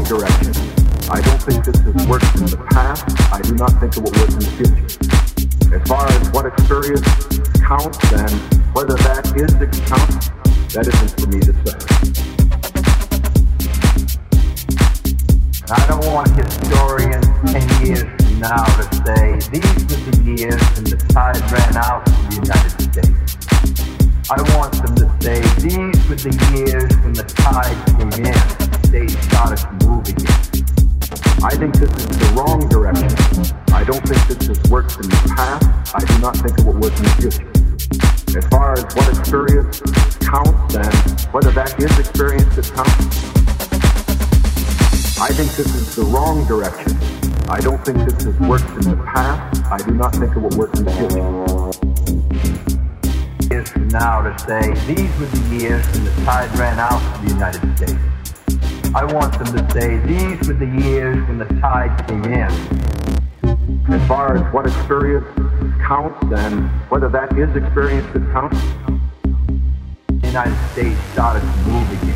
direction. I don't think this has worked in the past. I do not think it will work in the future. As far as what experience counts and whether that is the count, that isn't for me to say. I don't want historians 10 years from now to say these were the years when the tide ran out in the United States. I want them to say these were the years when the tide came in, started. I think this is the wrong direction. I don't think this has worked in the past. I do not think it will work in the future. As far as what experience counts and whether that is experience that counts, I think this is the wrong direction. I don't think this has worked in the past. I do not think it will work in the future years from now to say these were the years when the tide ran out of the United States. I want them to say these were the years when the tide came in. As far as what experience counts and whether that is experience that counts, the United States started to move again.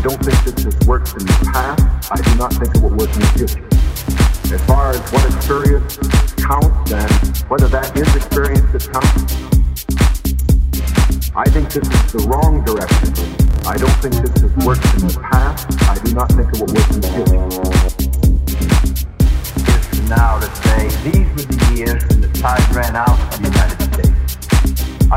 I don't think this has worked in the past. I do not think it will work in the future. As far as what experience counts and whether that is experience that counts, I think this is the wrong direction. I don't think this has worked in the past. I do not think it will work in the future. Just now, let's say, these were the years when the tide ran out for the United